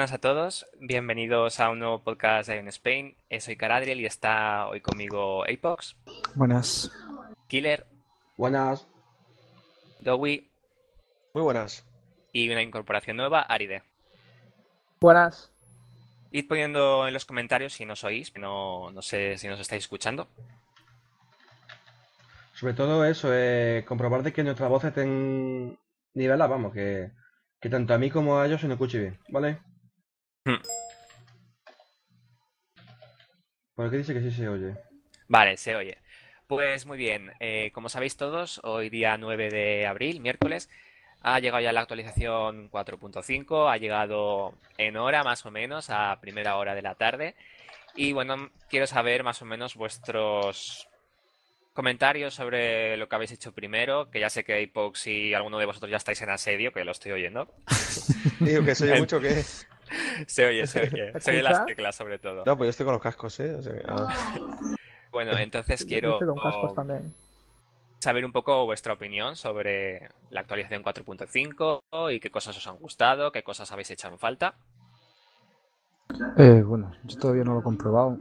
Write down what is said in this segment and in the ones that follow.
Buenas a todos, bienvenidos a un nuevo podcast de Ion Spain. Eh, Soy Caradriel y está hoy conmigo Apox, Buenas. Killer, Buenas. Dowie Muy buenas. y una incorporación nueva, Aride. Buenas. Id poniendo en los comentarios si nos oís, no, no sé si nos estáis escuchando. Sobre todo eso, eh, comprobar de que nuestra voz esté en nivelada, vamos, que, que tanto a mí como a ellos se nos escuche bien, ¿vale? Hmm. ¿Por qué dice que sí se oye? Vale, se oye. Pues muy bien, eh, como sabéis todos, hoy día 9 de abril, miércoles, ha llegado ya la actualización 4.5, ha llegado en hora más o menos, a primera hora de la tarde. Y bueno, quiero saber más o menos vuestros comentarios sobre lo que habéis hecho primero, que ya sé que Apox y alguno de vosotros ya estáis en asedio, que lo estoy oyendo. Digo que soy mucho que. Se oye, se oye. Se oye las teclas sobre todo. No, pues yo estoy con los cascos, ¿eh? O sea ah. Bueno, entonces Yo quiero estoy con cascos también. saber un poco vuestra opinión sobre la actualización 4.5 y qué cosas os han gustado, qué cosas habéis echado en falta. Eh, bueno, yo todavía no lo he comprobado,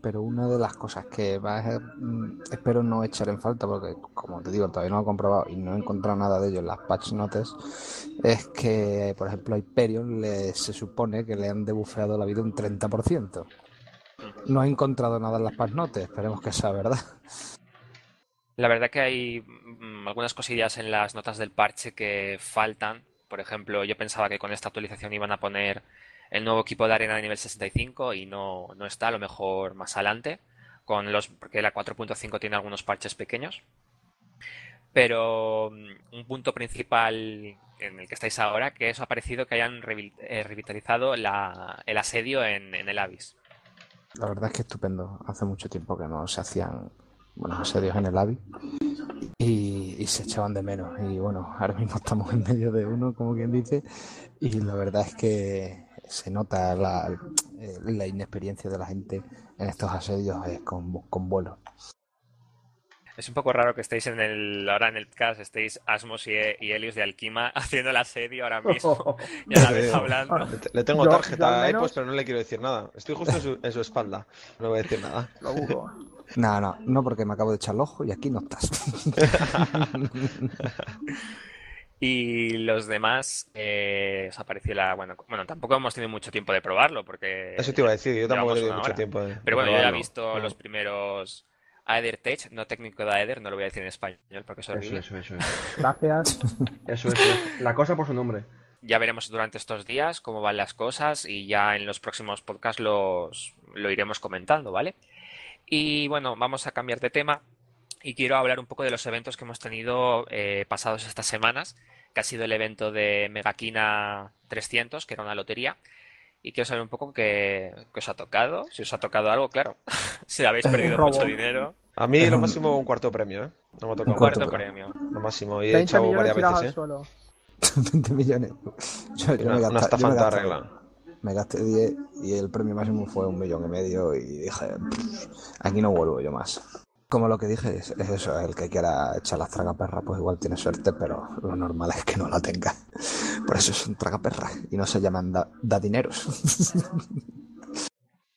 pero una de las cosas que va mm, espero no echar en falta, porque como te digo, todavía no lo he comprobado y no he encontrado nada de ello en las patch notes, es que, por ejemplo, a Hyperion le, se supone que le han debufeado la vida un 30%. No he encontrado nada en las patch notes, esperemos que sea verdad. La verdad que hay mm, algunas cosillas en las notas del parche que faltan. Por ejemplo, yo pensaba que con esta actualización iban a poner el nuevo equipo de arena de nivel 65 y no, no está, a lo mejor más adelante, con los, porque la 4.5 tiene algunos parches pequeños. Pero mm, un punto principal en el que estáis ahora, que eso ha parecido que hayan eh, revitalizado la- el asedio en, en el Abyss. La verdad es que estupendo. Hace mucho tiempo que no se hacían buenos asedios en el AVI y, y se echaban de menos. Y bueno, ahora mismo estamos en medio de uno, como quien dice, y la verdad es que se nota la, eh, la inexperiencia de la gente en estos asedios eh, con, con vuelo. Es un poco raro que estéis en el, ahora en el cast, estéis Asmos y, y Helios de Alquima haciendo el asedio ahora mismo y a la vez Veo. hablando. Le, te- le tengo Yo- tarjeta yo a menos- Epos, pero no le quiero decir nada. Estoy justo en su, en su espalda. No voy a decir nada. Lo. No, no, no, porque me acabo de echar el ojo y aquí no estás. Y los demás, eh, os ha parecido la. Bueno, bueno, tampoco hemos tenido mucho tiempo de probarlo, porque. Eso te iba a decir. Yo tampoco he tenido mucho hora. tiempo. de- Pero bueno, yo ya he visto los primeros Aether Tech, no técnico de Aether, no lo voy a decir en español porque es Eso, horrible. eso, eso, eso. Gracias. Eso, eso. La cosa por su nombre. Ya veremos durante estos días cómo van las cosas y ya en los próximos podcasts los, lo iremos comentando, ¿vale? Y bueno, vamos a cambiar de tema y quiero hablar un poco de los eventos que hemos tenido eh, pasados estas semanas, que ha sido el evento de Megaquina 300, que era una lotería, y quiero saber un poco qué, qué os ha tocado, si os ha tocado algo, claro, si habéis perdido robo. mucho dinero, A mí lo máximo un cuarto premio, ¿eh? No me ha tocado un cuarto premio. Lo máximo. Y he 30 echado varias veces, ¿eh? suelo. 20 millones. Yo, yo Una, me una gasté- yo me gasté- regla. Me gasté 10 y el premio máximo fue un millón y medio y dije, "Pff, aquí no vuelvo yo más. Como lo que dije, es, es eso, el que quiera echar las tragaperras pues igual tiene suerte, pero lo normal es que no la tenga. Por eso son tragaperras y no se llaman da.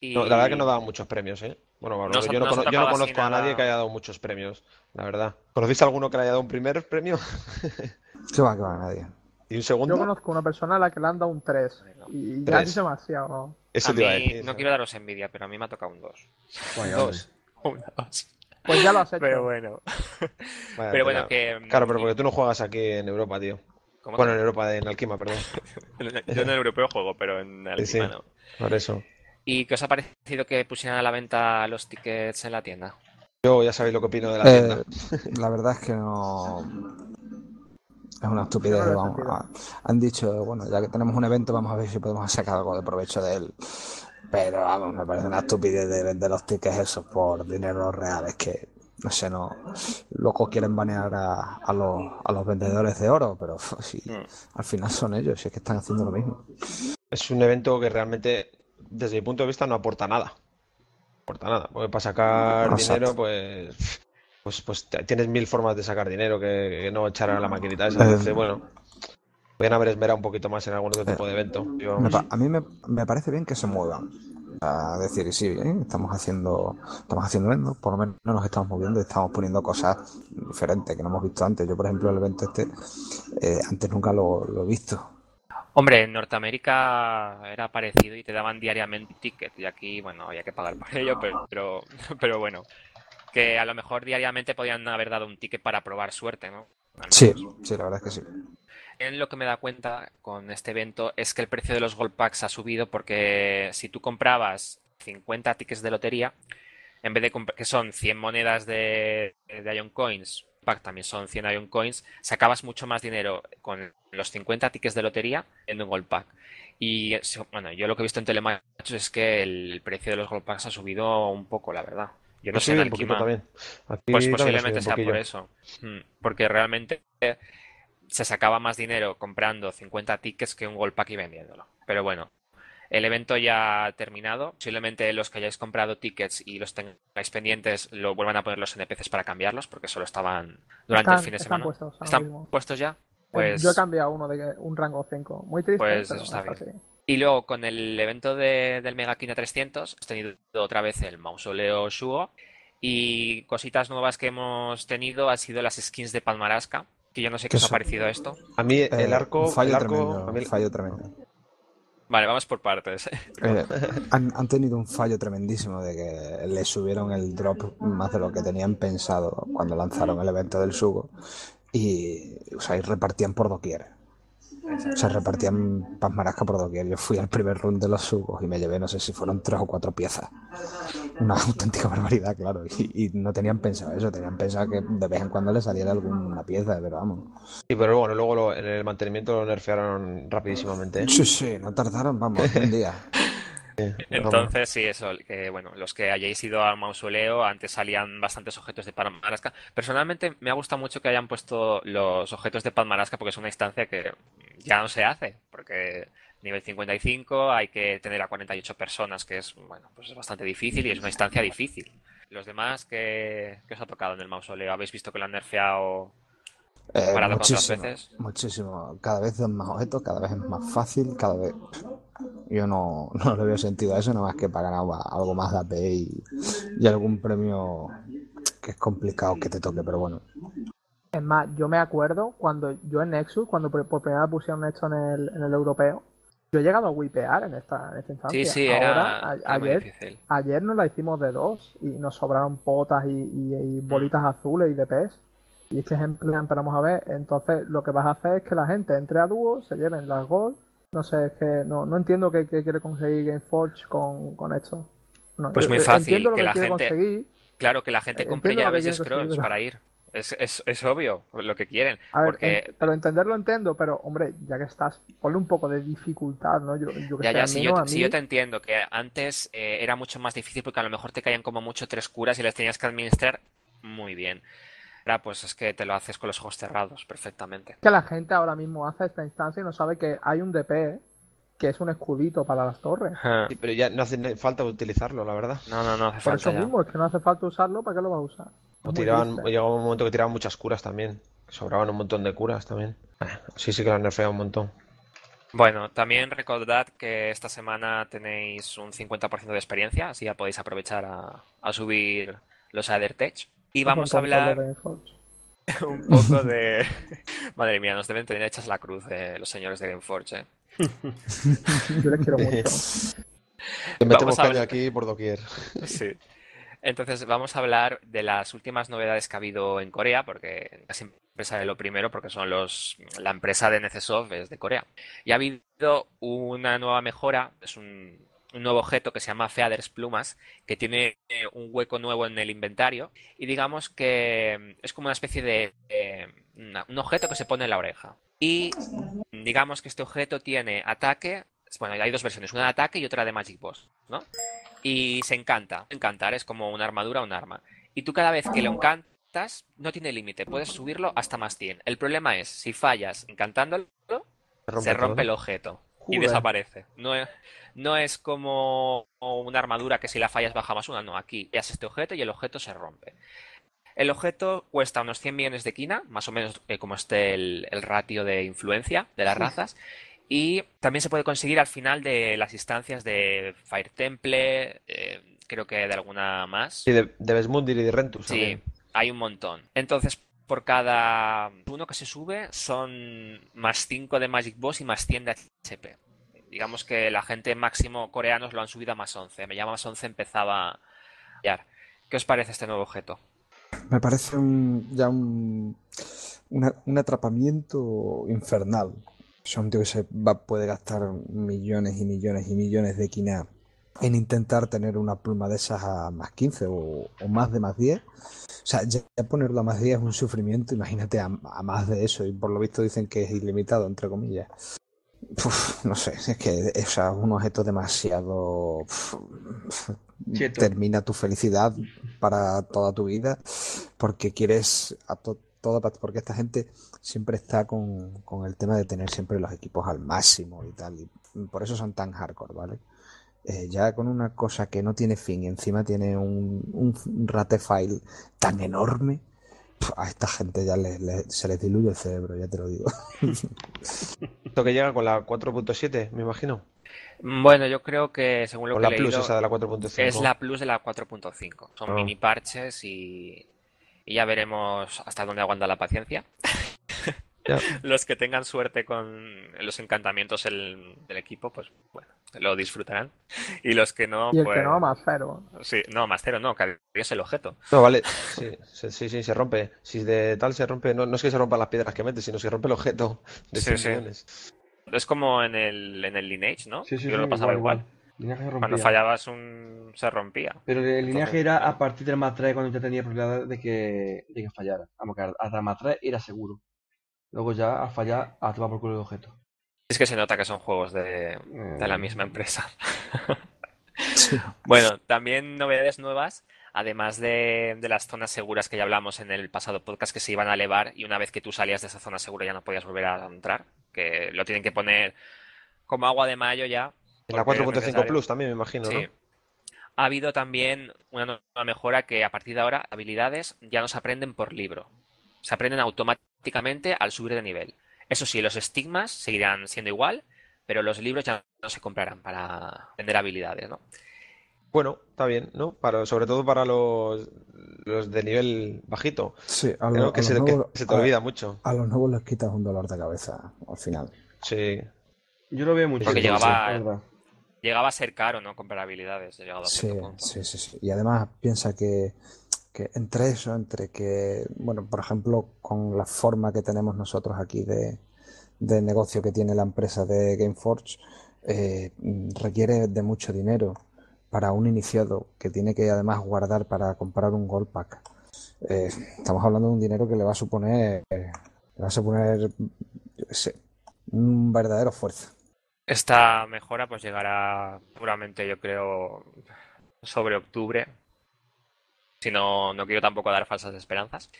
Y No, la verdad que no daban muchos premios, ¿eh? Bueno, yo no, cono- yo no conozco a nadie nada. que haya dado muchos premios, la verdad. ¿Conocéis a alguno que le haya dado un primer premio? ¿Qué va, que va, nadie? ¿Y un Yo segundo? conozco una persona a la que le han dado un 3 y ya es demasiado. Eso a te iba a mí decir. no quiero daros envidia, pero a mí me ha tocado un 2. Vaya, Dos. Un 2. Pues ya lo has hecho. Pero bueno. Vaya Pero bueno, que. mm, Claro, pero porque tú no juegas aquí en Europa, tío. ¿Cómo Bueno, que- en Europa, en Alquima, perdón. Yo en el europeo juego, pero en Sí, sí. no. Por eso. ¿Y qué os ha parecido que pusieran a la venta los tickets en la tienda? Yo ya sabéis lo que opino de la Eh, tienda. la verdad es que no. Es una estupidez. No vamos, sentido. a- han dicho, bueno, ya que tenemos un evento, vamos a ver si podemos sacar algo de provecho de él. Pero vamos, me parece una estupidez de vender los tickets esos por dinero real. Es que, no sé, no. Locos quieren banear a, a los, a los vendedores de oro, pero sí, Mm. al final son ellos, si es que están haciendo lo mismo. Es un evento que realmente, desde mi punto de vista, no aporta nada. No aporta nada. Porque para sacar Exacto. dinero, pues, pues, pues tienes mil formas de sacar dinero que, que no echar a la maquinita esa. Eh, bueno, Podrían haber esmerado un poquito más en algún otro tipo de evento. Pa- a mí me, me parece bien que se muevan. A decir, sí, ¿eh? estamos haciendo, estamos haciendo evento, por lo menos nos estamos moviendo y estamos poniendo cosas diferentes que no hemos visto antes. Yo, por ejemplo, el evento este, eh, antes nunca lo, lo he visto. Hombre, en Norteamérica era parecido y te daban diariamente ticket y aquí, bueno, había que pagar por ello, pero, pero, pero bueno, que a lo mejor diariamente podían haber dado un ticket para probar suerte, ¿no? Sí, sí, la verdad es que sí. En lo que me da cuenta con este evento es que el precio de los Gold Packs ha subido porque si tú comprabas 50 tickets de lotería, en vez de que son 100 monedas de, de Ion Coins, pack también son 100 Ion Coins, sacabas mucho más dinero con los 50 tickets de lotería en un Gold Pack. Y bueno, yo lo que he visto en Telemachos es que el precio de los Gold Packs ha subido un poco, la verdad. Yo no Ha sé en un también. Aquí pues posiblemente sea por eso. Mm, Porque realmente se sacaba más dinero comprando 50 tickets que un Gold Pack y vendiéndolo. Pero bueno, el evento ya ha terminado. Posiblemente los que hayáis comprado tickets y los tengáis pendientes lo vuelvan a poner los NPCs para cambiarlos porque solo estaban durante el Están- fin de están semana. puestos ahora ¿Están mismo. puestos ya? Eh, Pues Yo he cambiado uno de un rango 5. Muy triste, Pues eso está es así. Y luego con el evento de- del Mega Kina 300 hemos tenido otra vez el Mausoleo Shugo y cositas nuevas que hemos tenido han sido las skins de Palmarasca, que yo no sé qué ¿Qué os ha parecido esto. A mí el Eh, arco, un fallo el arco, tremendo, a mí- un fallo tremendo. Vale, vamos por partes. Eh, han, han tenido un fallo tremendísimo de que le subieron el drop más de lo que tenían pensado cuando lanzaron el evento del Sugo y, o sea, y repartían por doquier. Se repartían pasmarasca por doquier. Yo fui al primer run de los Sugos y me llevé, no sé si fueron tres o cuatro piezas. Una auténtica barbaridad, claro. Y, y no tenían pensado eso, tenían pensado que de vez en cuando le saliera alguna pieza, pero vamos. Sí, pero bueno, luego lo- en el mantenimiento lo nerfearon rapidísimamente. Sí, sí, no tardaron, vamos, un día. Entonces, sí, eso, que bueno, los que hayáis ido al mausoleo, antes salían bastantes objetos de Palmarasca. Personalmente me ha gustado mucho que hayan puesto los objetos de Palmarasca porque es una instancia que ya no se hace, porque nivel 55 hay que tener a 48 personas, que es, bueno, pues es bastante difícil y es una instancia difícil. Los demás, ¿qué, qué os ha tocado en el mausoleo? ¿Habéis visto que lo han nerfeado Eh, comparado con otras veces? muchísimo. Cada vez dan más objetos, cada vez es más fácil, cada vez. Yo no, no le veo sentido a eso, nada más que para ganar algo más de AP y, y algún premio que es complicado que te toque, pero bueno. Es más, yo me acuerdo cuando yo en Nexus, cuando por, por primera vez pusieron esto en el, en el europeo, yo he llegado a wipear en esta, en esta instancia. Sí, sí, Ahora, era, a- era muy ayer, difícil. ayer nos la hicimos de dos y nos sobraron potas y, y- y bolitas azules y pez. Y es que es en plan, pero vamos a ver, entonces lo que vas a hacer es que la gente entre a dúo, se lleven las gold. No sé, es que no, no entiendo qué, qué quiere conseguir Gameforge con, con esto. No, Pues muy fácil, entiendo lo que que, la gente- conseguir. Claro, que la gente Eh, compre entiendo quieren conseguir, scrolls para ir. Es, es, es obvio lo que quieren. A ver, Porque en- pero entenderlo entiendo, pero hombre, ya que estás, ponle un poco de dificultad, ¿no? Yo, yo que Ya, ya, menos yo, mí- yo te entiendo que antes eh, era mucho más difícil porque a lo mejor te caían como mucho tres curas y les tenías que administrar muy bien. Ahora, pues es que te lo haces con los ojos cerrados perfectamente. que la gente ahora mismo hace esta instancia y no sabe que hay un DP que es un escudito para las torres. Sí, pero ya no hace falta utilizarlo, la verdad. No, no, no hace Por falta eso ya. mismo, es que no hace falta usarlo, ¿para qué lo vas a usar? O tiraban, llegaba un momento que tiraban muchas curas también. Sobraban un montón de curas también. Ah, Sí, sí que lo han nerfeado un montón. Bueno, también recordad que esta semana tenéis un 50% de experiencia, así ya podéis aprovechar a, a subir los Tech. Y vamos a hablar un poco de... Madre mía, nos deben tener hechas la cruz eh, los señores de Gameforge. ¿eh? Yo les quiero mucho. Que metemos caña aquí por doquier. Sí. Entonces vamos a hablar de las últimas novedades que ha habido en Corea, porque siempre sale lo primero, porque son los la empresa de Necesoft es de Corea. Y ha habido una nueva mejora, es un, un nuevo objeto que se llama Feathers Plumas, que tiene eh, un hueco nuevo en el inventario y digamos que es como una especie de eh, una- un objeto que se pone en la oreja. Y digamos que este objeto tiene ataque, bueno, hay dos versiones, una de ataque y otra de Magic Boss, ¿no? Y se encanta. Encantar es como una armadura o un arma. Y tú cada vez que lo encantas, no tiene límite. Puedes subirlo hasta más 100. El problema es, si fallas encantándolo, se rompe el objeto y desaparece. No es, no es como una armadura que si la fallas baja más una. No, aquí es este objeto y el objeto se rompe. El objeto cuesta unos 100 millones de quina, más o menos eh, como esté el, el ratio de influencia de las razas. Y también se puede conseguir al final de las instancias de Fire Temple, eh, creo que de alguna más. Sí, de, de Besmundir y de Rentus Sí, también. hay un montón. Entonces, por cada uno que se sube son más 5 de Magic Boss y más 100 de HP. Digamos que la gente máximo coreanos lo han subido a más 11. Me llama más 11 empezaba a. ¿Qué os parece este nuevo objeto? Me parece un, ya un, un atrapamiento infernal. Un tío que se va, puede gastar millones y millones y millones de quina en intentar tener una pluma de esas a más 15 o, o más de más 10. O sea, ya, ponerlo a más 10 es un sufrimiento, imagínate a, a más de eso. Y por lo visto dicen que es ilimitado, entre comillas. Uf, no sé, es que o sea, un objeto demasiado... uf, termina tu felicidad para toda tu vida porque quieres a to- todo porque esta gente siempre está con, con el tema de tener siempre los equipos al máximo y tal y por eso son tan hardcore, ¿vale? Eh, ya con una cosa que no tiene fin y encima tiene un, un rate file tan enorme a esta gente ya le- le- se les diluye el cerebro, ya te lo digo. Esto que llega con la 4.7, me imagino. Bueno, yo creo que según lo Con que la he Plus leído, esa de la 4.5. es la Plus de la 4.5. Son Ah. mini parches y, y ya veremos hasta dónde aguanta la paciencia. Los que tengan suerte con los encantamientos el- del equipo, pues bueno, lo disfrutarán. Y los que no, Y el pues que no, más cero. sí, no, más cero no, que es el objeto. No, vale. Sí, sí, sí, sí, se rompe. Si de tal se rompe, no, no es que se rompan las piedras que metes, sino que se rompe el objeto de Sí, 100 sí. millones. Es como en el, en el Lineage, ¿no? Sí, sí, Yo sí, lo pasaba igual, igual. igual. Linaje se Cuando fallabas un... se rompía. Pero el linaje Entonces, era claro. a partir del más 3 cuando ya tenía probabilidad de que, de que fallara. Vamos, que hasta el más 3 era seguro. Luego ya al fallar, a tomar por culo el objeto. Es que se nota que son juegos de, Eh, de la misma empresa. Sí. Bueno, también novedades nuevas, además de, de las zonas seguras que ya hablamos en el pasado podcast que se iban a elevar y una vez que tú salías de esa zona segura ya no podías volver a entrar, que lo tienen que poner como agua de mayo ya. En la porque es 4.5 necesario. Plus también, me imagino, Sí. ¿no? Ha habido también una nueva mejora que a partir de ahora habilidades ya no se aprenden por libro, se aprenden automáticamente al subir de nivel. Eso sí, los estigmas seguirán siendo igual, pero los libros ya no se comprarán para aprender habilidades, ¿no? Bueno, está bien, ¿no? Para, sobre todo para los, los de nivel bajito. Sí, a, lo- Que a se, los que nuevos, se te a- olvida mucho. a los nuevos les quitas un dolor de cabeza al final. Sí. Yo lo veo mucho. Porque llegaba-. Llegaba a ser caro, ¿no? Comprar habilidades, he llegado a Sí, sí, sí, sí. Y además piensa que, que entre eso, entre que, bueno, por ejemplo, con la forma que tenemos nosotros aquí de, de negocio que tiene la empresa de Gameforge, eh, requiere de mucho dinero para un iniciado que tiene que además guardar para comprar un Gold Pack. Eh, estamos hablando de un dinero que le va a suponer, le va a suponer, un verdadero esfuerzo. Esta mejora pues llegará puramente, yo creo, sobre octubre. Si no, quiero tampoco dar falsas esperanzas.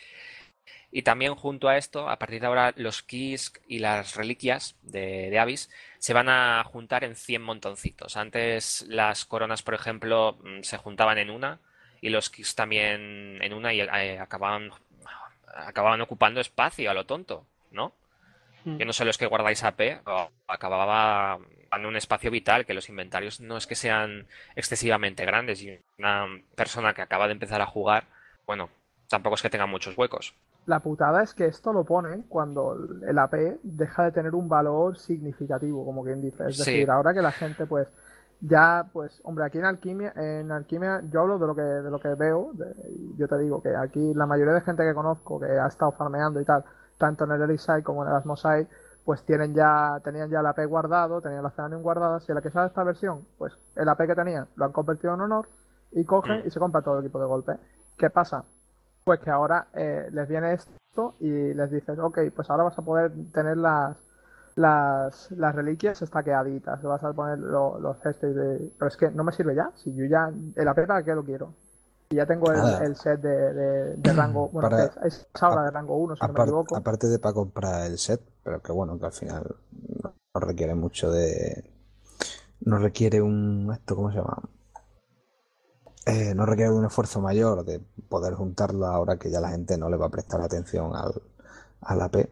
Y también junto a esto, a partir de ahora, los keys y las reliquias de, de Abyss se van a juntar en 100 montoncitos. Antes las coronas, por ejemplo, mm, se juntaban en una y los keys también en una y eh, acababan, acababan ocupando espacio a lo tonto, ¿no? Mm. Yo no sé los que guardáis AP, acababa en un espacio vital, que los inventarios no es que sean excesivamente grandes y una persona que acaba de empezar a jugar, bueno, tampoco es que tenga muchos huecos. La putada es que esto lo ponen cuando el AP deja de tener un valor significativo, como quien dice. Es Sí. decir, ahora que la gente, pues, ya, pues, hombre, aquí en Alquimia, en Alquimia, yo hablo de lo que, de lo que veo, de- yo te digo que aquí la mayoría de gente que conozco que ha estado farmeando y tal, tanto en el Elisai como en el Asmosai, pues tienen ya, tenían ya el AP guardado, tenían la Zenanium guardada, si a la que sale esta versión, pues el AP que tenían lo han convertido en honor y cogen Mm. y se compra todo el equipo de golpe. ¿Qué pasa? Pues que ahora eh, les viene esto y les dices, ok, pues ahora vas a poder tener las las, las reliquias estaqueaditas, le vas a poner lo- los cestos de... Pero es que no me sirve ya, si yo ya... El AP para qué lo quiero. Ya tengo el, set de, de- de rango... Bueno, Para- es, es ahora de rango 1, si no me equivoco. aparte de para comprar el set, pero que bueno, que al final no, requiere mucho de. No requiere un. ¿Esto cómo se llama? eh, no requiere de un esfuerzo mayor de poder juntarlo ahora que ya la gente no le va a prestar atención al, al AP.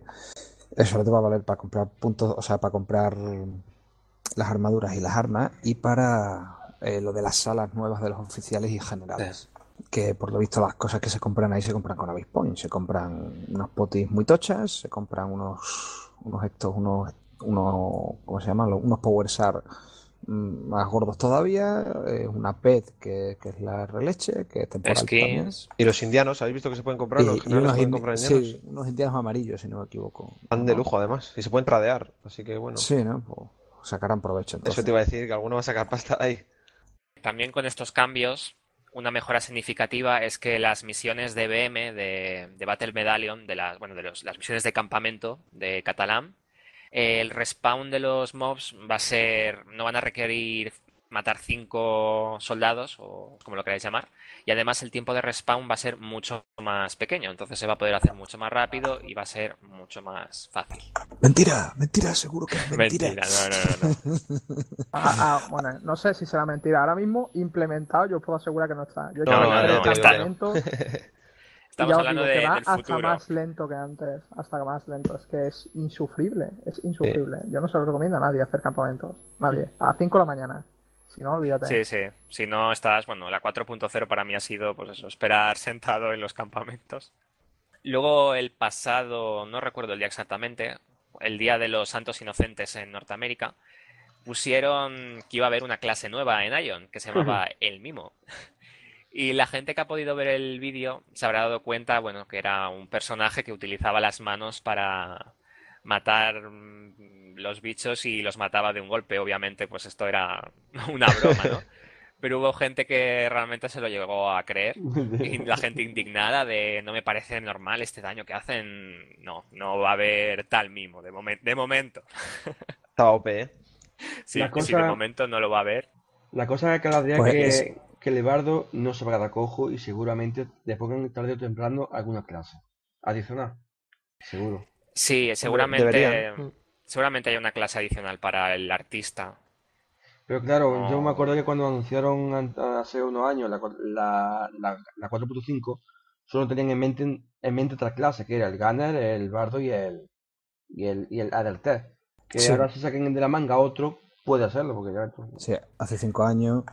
Eso te va a valer para comprar puntos, o sea, para comprar las armaduras y las armas y para eh, lo de las salas nuevas de los oficiales y generales. Que por lo visto las cosas que se compran ahí se compran con Avis Point. Se compran unos potis muy tochas, se compran unos, unos estos, unos, unos, ¿cómo se llaman? Unos Power Sar mm, más gordos todavía, eh, una PET que, que es la releche, que es temporal también. Y los indianos, ¿habéis visto que se pueden comprar? Y, Los y unos, indi- comprar indianos. sí, unos indianos amarillos, si no me equivoco. Van de lujo, además. Y se pueden tradear. Así que bueno. Sí, ¿no? Pues sacarán provecho entonces. Eso te iba a decir, que alguno va a sacar pasta de ahí. También con estos cambios, una mejora significativa es que las misiones de BM, de, Battle Medallion, de las, bueno, de los- las misiones de campamento de Catalán, el respawn de los mobs va a ser, no van a requerir matar cinco soldados, o como lo queráis llamar, y además el tiempo de respawn va a ser mucho más pequeño, entonces se va a poder hacer mucho más rápido y va a ser mucho más fácil. Mentira, mentira, seguro que es mentira. Mentira, no, no, no, no. Ah, ah, bueno, no sé si será mentira. Ahora mismo implementado, yo os puedo asegurar que no está. Yo he No, hecho no, no, y Estamos hablando digo de- que va del hasta futuro. más lento que antes. Hasta más lento. Es que es insufrible. Es insufrible. Yo no se lo recomiendo a nadie hacer campamentos. Nadie. A 5 de la mañana. Si no, olvídate. Sí, sí. Si no estás, bueno, la 4.0 para mí ha sido, pues eso, esperar sentado en los campamentos. Luego el pasado, no recuerdo el día exactamente, el día de los Santos Inocentes en Norteamérica, pusieron que iba a haber una clase nueva en Ion que se llamaba El Mimo. Y la gente que ha podido ver el vídeo se habrá dado cuenta, bueno, que era un personaje que utilizaba las manos para matar mm, los bichos y los mataba de un golpe. Obviamente, pues esto era una broma, ¿no? Pero hubo gente que realmente se lo llegó a creer y la gente indignada de no me parece normal este daño que hacen. No, no va a haber tal mimo de, momen- de momento. Estaba OP, ¿eh? Sí, La sí, cosa- de momento no lo va a haber. La cosa que cada día Pues que, es- que Lebardo no se va a cojo y seguramente le pongan tarde o temprano alguna clase adicional. Seguro. Sí, seguramente, deberían. seguramente hay una clase adicional para el artista. Pero claro, yo me acuerdo que cuando anunciaron an- hace unos años la, la, la, la 4.5, solo tenían en mente, en mente otra clase, que era el Gunner, el Bardo y el, y el, y el Adelter. Que Sí. ahora se saquen de la manga otro, puede hacerlo, porque ya... Sí, hace cinco años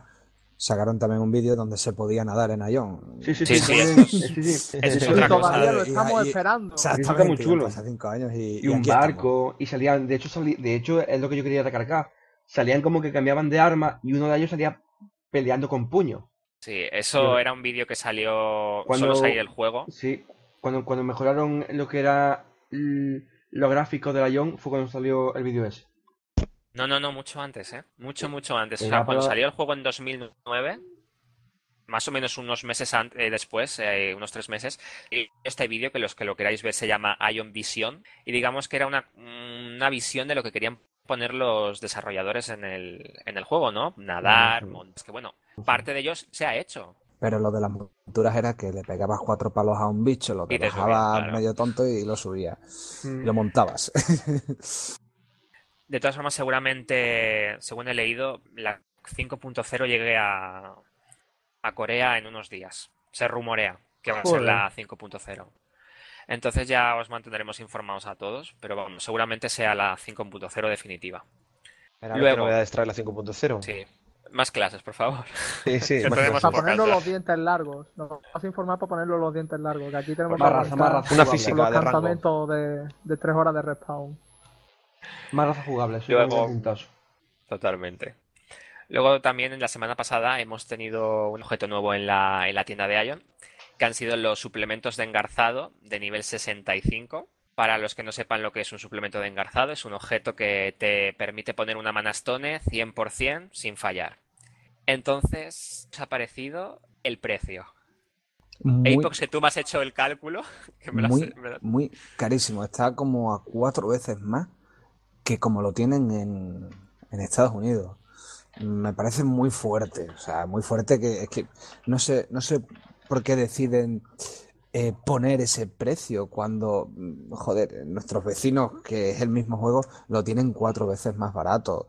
sacaron también un vídeo donde se podía nadar en Ion. Sí, sí, Sí, es- sí, sí. eso es Eso otra cosa. Todavía lo estamos y- esperando. Exactamente, muy chulo. Hace cinco años y, y un estamos. barco, y salían, de hecho, salí- de hecho es lo que yo quería recargar, salían como que cambiaban de arma y uno de ellos salía peleando con puño. Sí, eso era un vídeo que salió Cuando- solo salir el juego. Sí, cuando, cuando mejoraron lo que era los gráficos de la Ion fue cuando salió el vídeo ese. No, no, no, mucho antes, ¿eh? Mucho, mucho antes. O sea, cuando salió el juego en 2009, más o menos unos meses eh, después, eh, unos tres meses, y este vídeo, que los que lo queráis ver, se llama Ion Vision, y digamos que era una, una visión de lo que querían poner los desarrolladores en el, en el juego, ¿no? Nadar, Ujú. mon- es que bueno, parte de ellos se ha hecho. Pero lo de las monturas era que le pegabas cuatro palos a un bicho, lo Y te dejabas subías, claro. medio tonto y lo subías. Mm. Y lo montabas. De todas formas, seguramente, según he leído, la 5.0 llegue a, a Corea en unos días. Se rumorea que va a ser la 5.0. Entonces ya os mantendremos informados a todos, pero vamos, seguramente sea la 5.0 definitiva. Era Luego- ¿Qué novedades trae la 5.0 Sí. Más clases, por favor. sí. sí, más. Para ya. los dientes largos. Nos vas a informar para ponerlo los dientes largos. Que aquí tenemos Más que raza, más aguantar raza Una física. los de rango. campamentos de, de tres horas de respawn. Más raza jugable, eso Luego- es un puntazo. Totalmente. Luego también en la semana pasada hemos tenido un objeto nuevo en la, en la tienda de Ion, que han sido los suplementos de engarzado de nivel 65. Para los que no sepan lo que es un suplemento de engarzado, es un objeto que te permite poner una manastone 100% sin fallar. Entonces, ¿os ha parecido el precio? Muy, Apex, que tú me has hecho el cálculo. que me lo has- muy, me lo- muy carísimo. Está como a cuatro veces más que como lo tienen en, en Estados Unidos. Me parece muy fuerte. O sea, muy fuerte que es que no sé, no sé por qué deciden eh, poner ese precio cuando, mm, joder, nuestros vecinos, que es el mismo juego, lo tienen cuatro veces más barato.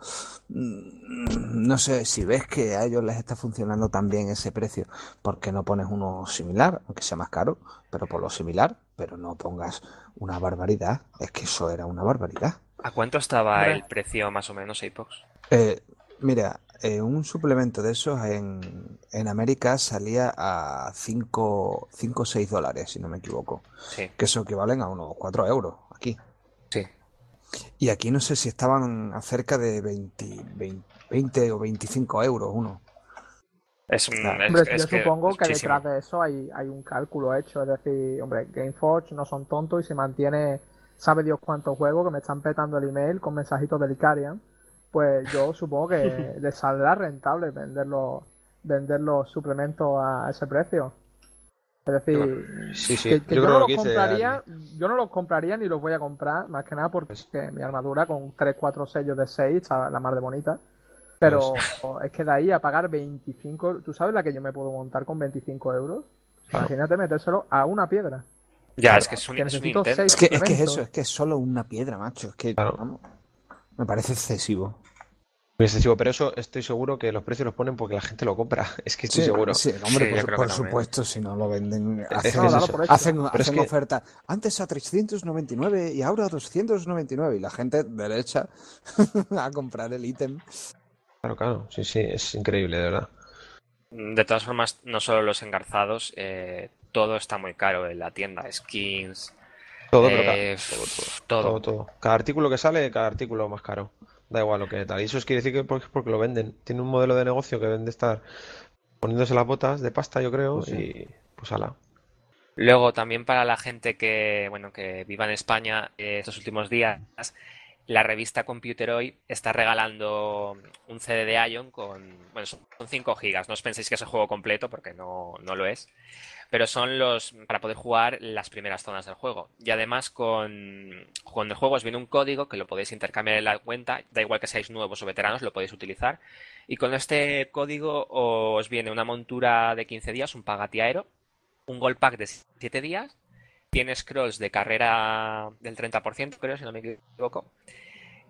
Mm, No sé, si ves que a ellos les está funcionando tan bien ese precio, ¿por qué no pones uno similar, aunque sea más caro, pero por lo similar, pero no pongas una barbaridad? Es que eso era una barbaridad. ¿A cuánto estaba el precio más o menos, Apex? Eh, mira, eh, un suplemento de esos en, en América salía a 5 o 6 dólares, si no me equivoco. Sí, Que eso equivalen a unos 4 euros aquí. sí. Y aquí no sé si estaban a cerca de 20, 20, 20 o 25 euros uno. Es, un- es- Hombre, es yo que supongo es que muchísimo. detrás de eso hay, hay un cálculo hecho. Es decir, hombre, Gameforge no son tontos y se mantiene, sabe Dios cuántos juegos que me están petando el email con mensajitos del Icarian. Pues yo supongo que les saldrá rentable vender los, vender los suplementos a ese precio. Es decir, Sí, sí. que, que Yo no lo los dice compraría, yo no los compraría ni los voy a comprar, más que nada porque mi armadura con 3, 4 sellos de 6 está la más de bonita. Pero Pues es que de ahí a pagar 25, ¿tú sabes la que yo me puedo montar con 25 euros? Imagínate metérselo a una piedra. Ya, es que es un, que es un necesito intento. seis Es que, es que es suplementos. eso, es que es solo una piedra, macho. Es que, Claro. vamos, me parece excesivo. Muy excesivo, pero eso estoy seguro que los precios los ponen porque la gente lo compra. Es que estoy seguro. Sí, hombre, Sí, por, supuesto, si no lo venden, Es hacen, es hacen, Pero es hacen que- oferta. Antes a 399 y ahora a 299. Y la gente derecha a comprar el ítem. Claro, claro. Sí, sí, es increíble, de verdad. De todas formas, no solo los engarzados, eh, todo está muy caro en la tienda. Skins, Todo, eh, todo, todo. todo. Todo, todo. Cada artículo que sale, cada artículo más caro. Da igual lo que tal. Y eso es quiere decir que porque, porque lo venden. Tiene un modelo de negocio que vende estar poniéndose las botas de pasta, yo creo, Pues sí. y pues ala. Luego, también para la gente que, bueno, que viva en España eh, estos últimos días, la revista Computeroid está regalando un CD de Ion con, bueno, son 5 gigas. No os penséis que es el juego completo porque no, no lo es. Pero son los para poder jugar las primeras zonas del juego. Y además con, con el juego os viene un código que lo podéis intercambiar en la cuenta. Da igual que seáis nuevos o veteranos, lo podéis utilizar. Y con este código os viene una montura de 15 días, un pagatiaero, un gold pack de 7 días, tiene scrolls de carrera del 30%, creo, si no me equivoco,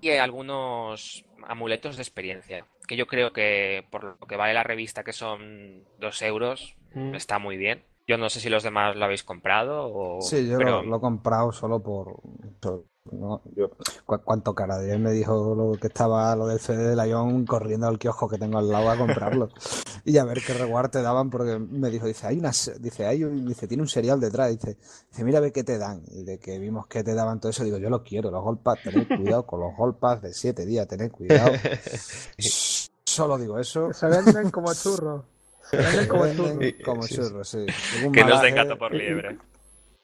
y algunos amuletos de experiencia, que yo creo que por lo que vale la revista, que son 2 euros, Mm. está muy bien. Yo no sé si los demás lo habéis comprado o... Sí, yo pero lo, lo he comprado solo por. por- no, yo, cu- cuánto cara. Ayer me dijo lo que estaba lo del CD de Lion corriendo al kiosco que tengo al lado a comprarlo. y a ver qué reward te daban, porque me dijo, dice, hay una, dice, hay un- dice, tiene un serial detrás, dice, dice, mira a ver qué te dan. Y de que vimos que te daban todo eso, digo, yo lo quiero, los gold pads, tened cuidado con los gold pads de 7 días, tened cuidado. Solo digo eso. Se venden como churros. Venden como churros. Sí, como sí, churros, sí. Un que no os den gato por liebre.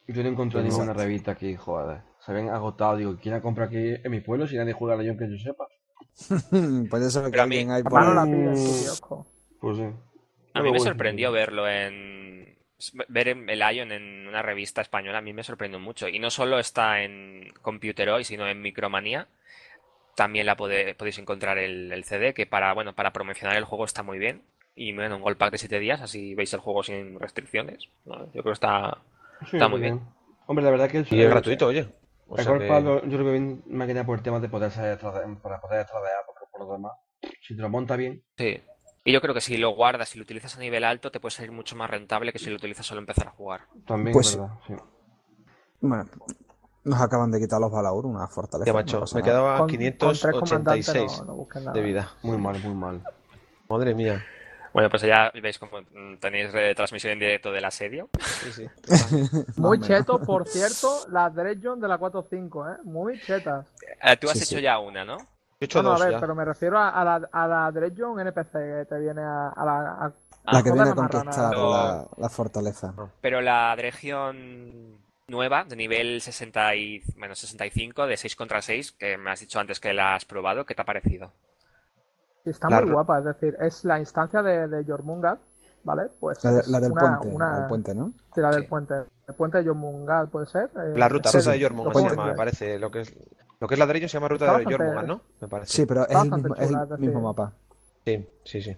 Yo no encontré Exacto. ninguna revista aquí, joder. Se habían agotado. Digo, ¿quién la compra aquí en mi pueblo si nadie juega a Legion que yo sepa? Pues eso que Pero a mí- hay por no la pide. Pues sí. A mí me sorprendió verlo en... Ver el Ion en una revista española, a mí me sorprendió mucho. Y no solo está en Computeroid, sino en Micromanía. También la pode- podéis encontrar el, el CD, que para, bueno, para promocionar el juego está muy bien. Y bueno, un gold pack de 7 días, así veis el juego sin restricciones. ¿no? Yo creo que está... Sí, Está muy bien. Hombre, la verdad que el, Y es gratuito, oye. O El sea Gold que- Pad lo- yo creo que bien más que nada por el tema de poder ser para poder tradear, porque por lo demás, si te lo monta bien, Sí. Y yo creo que si lo guardas, si lo utilizas a nivel alto, te puede salir mucho más rentable que si lo utilizas solo empezar a jugar. también Pues verdad. Sí. Bueno, nos acaban de quitar los Balaur, una fortaleza. Ya, macho, me quedaba Con, con tres comandantes 586 no, no de vida. Muy mal, muy mal. Madre mía. Bueno, pues ya veis como tenéis retransmisión en directo del asedio. Sí, sí. Muy cheto, por cierto, las Dredgeon de la 4.5, ¿eh? Muy chetas. Eh, tú has Sí, hecho sí. ya una, ¿no? Yo he hecho No, no, a dos ver, ya. pero me refiero a, a la, a la Dredgeon NPC que te viene a, a la. a- La que viene a la conquistar No. la, la fortaleza. Pero la región nueva, de nivel 60 y, bueno, 65, de 6 contra 6, que me has dicho antes que la has probado, ¿qué te ha parecido? Está La muy guapa, es decir, es la instancia de, de Jormungand, ¿vale? Pues La, de- la del una, puente, una- el puente, ¿no? sí, la del Sí. puente. El puente de Jormungand puede ser. eh, La ruta, Sí, ruta sí. de Jormungand Lo se llama, me parece. Lo que es, lo que es ladrillo se llama ruta Está de Jormungand, ¿no? Me parece. Sí, pero es el mismo, es el mapa. Sí, sí, sí.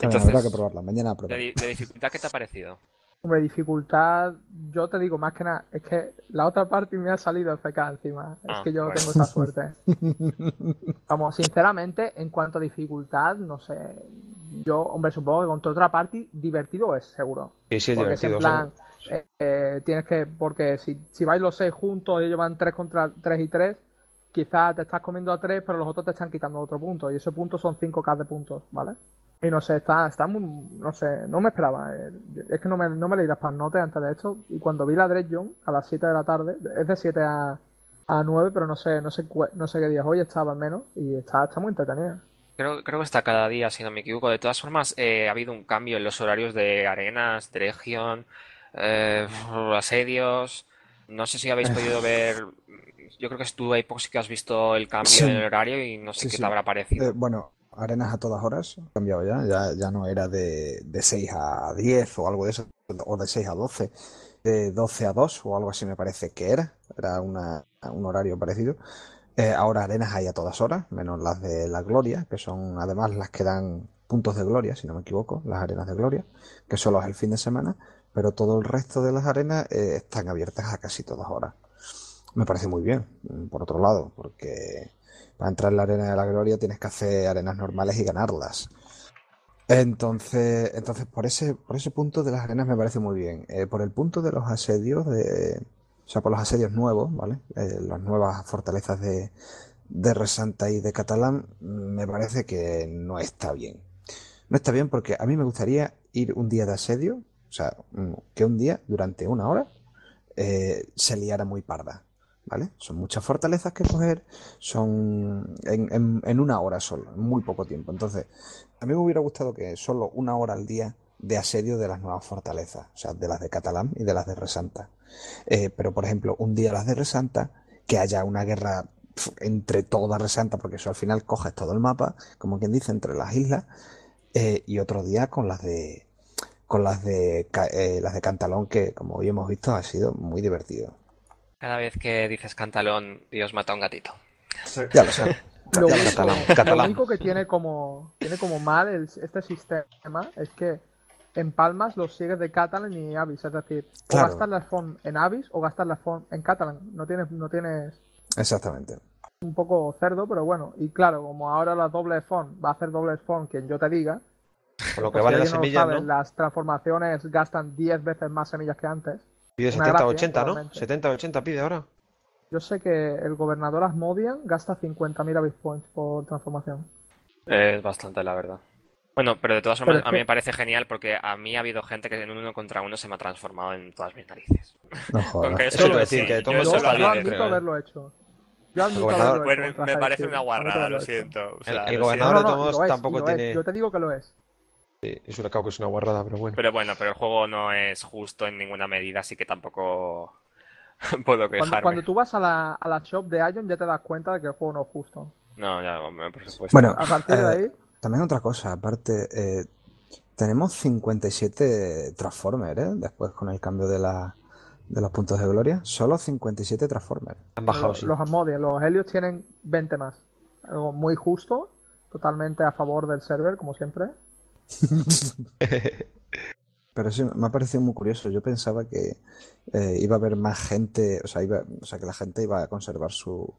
Entonces- habrá que probarla. Mañana la ¿De, pruebo. di- de dificultad qué te ha parecido? Hombre, dificultad, yo te digo más que nada, es que la otra parte me ha salido FK encima. Es Ah, que yo bueno. tengo esa suerte. Vamos, sinceramente, en cuanto a dificultad, no sé. Yo, hombre, supongo que con tu otra parte, divertido es seguro. Sí, sí, es Porque es en divertido. plan, eh, eh, tienes que, porque si, si vais los seis juntos y ellos van tres contra tres y tres, quizás te estás comiendo a tres, pero los otros te están quitando otro punto. Y ese punto son 5k de puntos, ¿vale? Y no sé, está, está muy, no sé, no me esperaba. eh, Es que no me, no me leí las notes antes de esto. Y cuando vi la Dread Zone a las 7 de la tarde, es de 7 a, a 9, pero no sé, no sé, no sé qué días hoy estaba al menos. Y está, está muy entretenida. Creo, creo que está cada día, si no me equivoco. De todas formas, eh, ha habido un cambio en los horarios de arenas, de eh, asedios. No sé si habéis podido ver. Yo creo que tú, Apex, que has visto el cambio Sí. en el horario y no sé Sí, qué sí. te habrá parecido. Eh, bueno, arenas a todas horas, cambiado ya, ya, ya no era de, de 6 a 10 o algo de eso, o de 6 a 12, de 12 a 2 o algo así me parece que era, era una, un horario parecido. Eh, ahora arenas hay a todas horas, menos las de la Gloria, que son además las que dan puntos de Gloria, si no me equivoco, las arenas de Gloria, que solo es el fin de semana, pero todo el resto de las arenas eh, están abiertas a casi todas horas. Me parece muy bien, por otro lado, porque para entrar en la arena de la gloria tienes que hacer arenas normales y ganarlas. Entonces, entonces por ese, por ese punto de las arenas me parece muy bien. Eh, por el punto de los asedios, de, o sea, por los asedios nuevos, ¿vale? Eh, las nuevas fortalezas de, de Resanta y de Catalán, me parece que no está bien. No está bien porque a mí me gustaría ir un día de asedio, o sea, que un día, durante una hora, eh, se liara muy parda, ¿vale? Son muchas fortalezas que coger, son en, en- una hora solo, en muy poco tiempo. Entonces, a mí me hubiera gustado que solo una hora al día de asedio de las nuevas fortalezas, o sea, de las de Catalán y de las de Resanta. Eh, pero, por ejemplo, un día las de Resanta, que haya una guerra entre todas Resanta, porque eso al final coges todo el mapa, como quien dice, entre las islas, eh, y otro día con las de con las de eh, las de Cantalón, que como hoy hemos visto ha sido muy divertido. Cada vez que dices cantalón, Dios mata a un gatito. Ya lo sé. Lo único, catalán, lo catalán. único que tiene como, tiene como mal el- este sistema es que en Palmas los sigues de Catalan y Avis, es decir, o Claro. gastas las font en Avis o gastas las font en Catalan. No tienes, no tienes Exactamente. un poco cerdo, pero bueno. Y claro, como ahora la doble font va a hacer doble font quien yo te diga, Por lo que pues si vale las no lo semillas, sabe, ¿no? las transformaciones gastan 10 veces más semillas que antes. Pide una 70 gracia, 80, ¿no? totalmente. 70 80 pide ahora. Yo sé que el gobernador Asmodian gasta 50.000 Avis Points por transformación. Es bastante, la verdad. Bueno, pero de todas formas, es a mí me parece genial porque a mí ha habido gente que en un uno contra uno se me ha transformado en todas mis narices. No Con jodas. que Eso eso lo decir, sí, que yo todo Yo, eso lo admito creo, ¿eh? haberlo hecho. Yo admito haberlo Bueno, hecho me parece una guarrada, lo siento. O El- sea, el lo gobernador siento. No, de no, todos no, es, tampoco es. tiene- Yo te digo que lo es. Sí, es una, claro que es una guarrada, pero bueno. Pero bueno, pero el juego no es justo en ninguna medida, así que tampoco puedo Cuando, quejarme. cuando tú vas a la, a la shop de Ion ya te das cuenta de que el juego no es justo. No, ya, hombre, por supuesto. Bueno, A partir de eh, ahí, también otra cosa, aparte, eh, tenemos 57 Transformers, ¿eh? Después con el cambio de, la, de los puntos de gloria, solo 57 Transformers. Han bajado, los, sí. los Asmodian, los Helios tienen 20 más. Algo muy justo, totalmente a favor del server, como siempre. Pero sí, me ha parecido muy curioso. Yo pensaba que eh, iba a haber más gente, o sea, iba, o sea, que la gente iba a conservar su,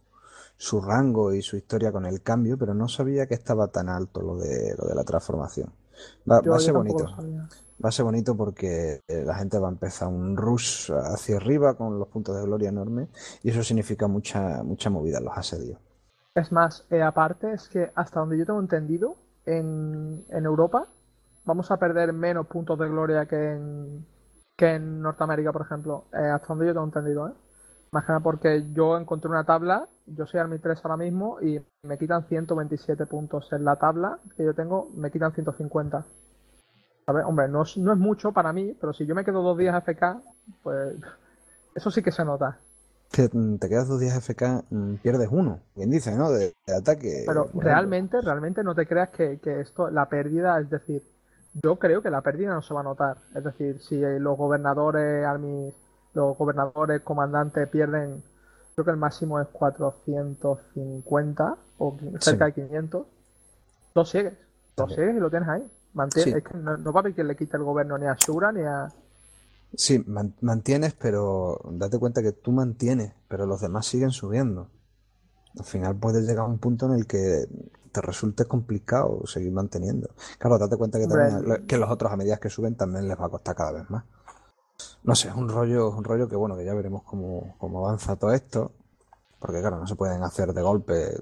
su rango y su historia con el cambio, pero no sabía que estaba tan alto lo de, lo de la transformación. Va, Yo, va a ser bonito. Va a ser bonito porque eh, la gente va a empezar un rush hacia arriba con los puntos de gloria enormes y eso significa mucha, mucha movida en los asedios. Es más, eh, aparte es que hasta donde yo tengo entendido, en, en Europa vamos a perder menos puntos de gloria que en, que en Norteamérica, por ejemplo. Eh, hasta donde yo tengo entendido, ¿eh? Más que nada porque yo encontré una tabla, yo soy Army 3 ahora mismo y me quitan 127 puntos en la tabla que yo tengo, me quitan 150. ¿Sabes? Hombre, no es, no es mucho para mí, pero si yo me quedo dos días FK, pues eso sí que se nota. Te quedas dos días FK, mm, pierdes uno, bien dice, ¿no? De, de ataque. Pero realmente, realmente no te creas que, que esto, la pérdida, es decir, yo creo que la pérdida no se va a notar. Es decir, si los gobernadores, armies, los gobernadores, comandantes pierden, creo que el máximo es 450 o cerca de 500, lo sigues, lo sigues y lo tienes ahí. Sí. Es que no, no va a haber quien le quite el gobierno ni a Shura ni a, Sí, man- mantienes, pero date cuenta que tú mantienes, pero los demás siguen subiendo. Al final puedes llegar a un punto en el que te resulte complicado seguir manteniendo. Claro, date cuenta que, también que los otros a medida que suben también les va a costar cada vez más. No sé, es un rollo, es un rollo que bueno, que ya veremos cómo, cómo avanza todo esto. Porque claro, no se pueden hacer de golpe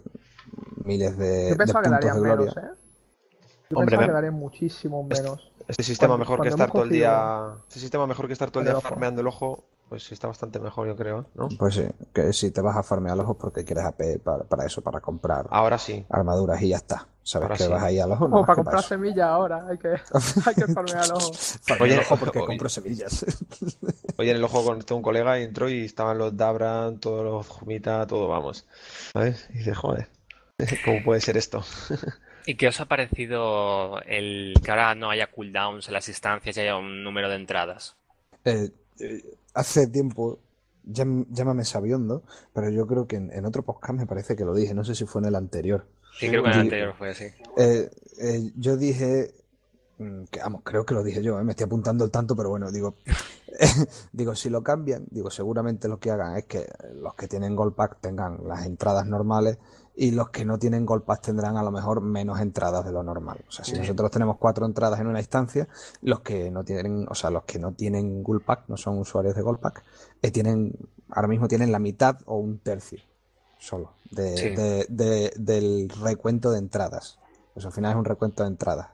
miles de, Yo de pensaba que puntos de darían gloria. menos, ¿eh? Yo Hombre, que darían muchísimo menos. Este sistema Cuando- mejor que estar todo el día. Este sistema mejor que estar todo el día farmeando el ojo, pues está bastante mejor, yo creo, ¿no? Pues sí, que si te vas a farmear los ojos porque quieres AP para, para eso, para comprar Ahora sí. armaduras y ya está. Sabes Ahora que sí. vas ahí a los ojos, Como no que para comprar semillas ahora, hay que, hay que farmear el ojo. Farmear Oye, el ojo porque oye. compro semillas. Hoy en el ojo conecté un colega y entró y estaban los Dabran, todos los Jumita, todo, vamos. ¿Sabes? Y dice, joder, ¿cómo puede ser esto? ¿Y qué os ha parecido el que ahora no haya cooldowns en las instancias y haya un número de entradas? Eh, hace tiempo, llámame sabiondo, pero yo creo que en, en otro podcast me parece que lo dije, no sé si fue en el anterior. Sí, creo que en el anterior fue así. Eh, eh, yo dije, mm, que vamos, creo que lo dije yo, eh, me estoy apuntando el tanto, pero bueno, digo, digo, si lo cambian, digo, seguramente lo que hagan es que los que tienen Gold Pack tengan las entradas normales y los que no tienen Gold tendrán a lo mejor menos entradas de lo normal. O sea, si nosotros tenemos cuatro entradas en una instancia, los que no tienen, o sea, los que no tienen Gold Pack, no son usuarios de Gold Pack, eh, tienen, ahora mismo tienen la mitad o un tercio solo de, Sí. de- de- del recuento de entradas. Pues al final es un recuento de entradas.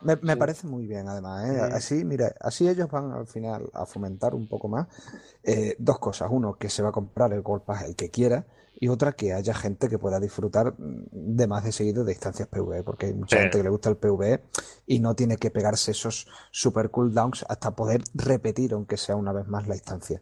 Me, me Sí. parece muy bien, además. ¿eh? Así, mira, así ellos van al final a fomentar un poco más eh, dos cosas. Uno, que se va a comprar el Gold Pass el que quiera. Y otra, que haya gente que pueda disfrutar de más de seguido de instancias PvE. Porque hay mucha Sí. gente que le gusta el PvE y no tiene que pegarse esos super cooldowns hasta poder repetir, aunque sea una vez más, la instancia.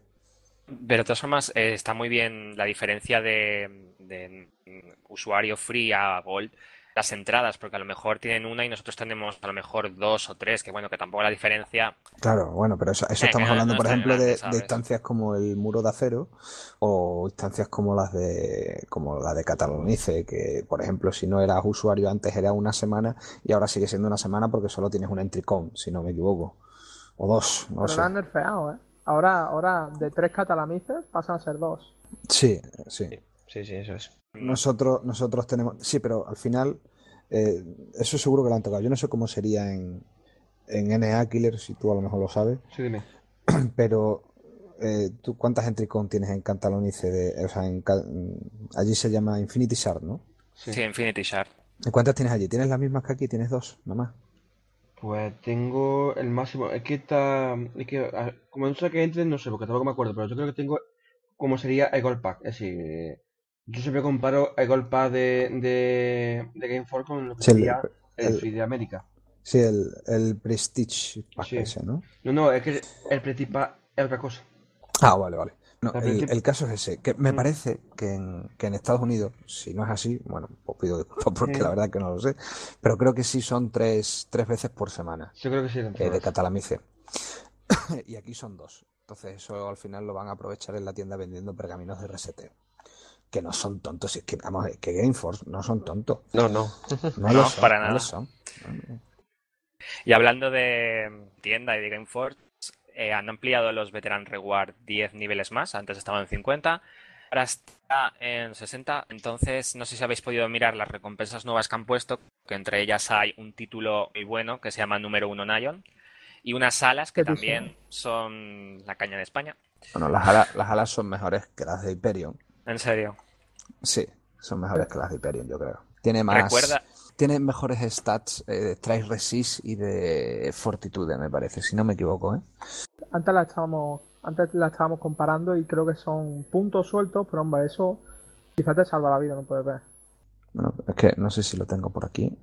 Pero de todas formas, eh, está muy bien la diferencia de, de, mm, usuario free a gold, las entradas, porque a lo mejor tienen una y nosotros tenemos a lo mejor dos o tres, que bueno, que tampoco la diferencia. Claro, bueno, pero eso, eso Eh, estamos hablando, no por ejemplo, de, grande, de instancias como el Muro de Acero o instancias como las de como la de Catalonice, que por ejemplo, si no eras usuario antes era una semana y ahora sigue siendo una semana porque solo tienes una entry count, si no me equivoco. O dos, no Pero sé. lo han nerfeado, ¿eh? Ahora, ahora de tres catalamices pasan a ser dos. Sí, sí. Sí, sí, eso es. Nosotros, nosotros tenemos. Sí, pero al final, eh, eso seguro que lo han tocado. Yo no sé cómo sería en, en NA Killer, si tú a lo mejor lo sabes. Sí, dime. Pero, eh, ¿tú cuántas entry count tienes en Catalonice? De, o sea, en, ca- allí se llama Infinity Shard, ¿no? Sí. Sí, Infinity Shard. ¿Y cuántas tienes allí? ¿Tienes las mismas que aquí? ¿Tienes dos? Nada más. Pues tengo el máximo. Es que está. Es que, como no sé que entre, no sé, porque tampoco me acuerdo, pero yo creo que tengo como sería el Gold Pack. Es decir, eh, yo siempre comparo el Gold Pack de, de, de Game 4 con lo que Sí, sería el, de América. Sí, el, el Prestige Pack Sí. ese, ¿no? No, no, es que el Prestige Pack es otra cosa. Ah, vale, vale. No, el, caso es ese, que me Mm. parece que en, que en Estados Unidos, si no es así, bueno, os pido disculpas porque la verdad que no lo sé, pero creo que sí son tres, tres veces por semana Yo creo que sí, eh, de. Catalamice. Y aquí son dos. Entonces eso al final lo van a aprovechar en la tienda vendiendo pergaminos de reseteo. Que no son tontos, es que, vamos, es que Gameforce no son tontos. No, no. No, No, lo son, para no nada. lo son. Y hablando de tienda y de Gameforce, eh, han ampliado los Veteran Reward 10 niveles más, antes estaban en 50, ahora está en 60, entonces no sé si habéis podido mirar las recompensas nuevas que han puesto, que entre ellas hay un título muy bueno que se llama Número 1 Nion y unas alas que ¿Qué te también son la caña de España. Bueno, las alas, las alas son mejores que las de Hyperion. En serio. Sí, son mejores que las de Hyperion, yo creo. Tiene más. Recuerda, Tiene mejores stats eh, de Strike Resist y de Fortitude, me parece, si no me equivoco, ¿eh? Antes la estábamos, antes la estábamos comparando y creo que son puntos sueltos, pero hombre, eso quizás te salva la vida, no puedes ver. Bueno, es que no sé si lo tengo por aquí.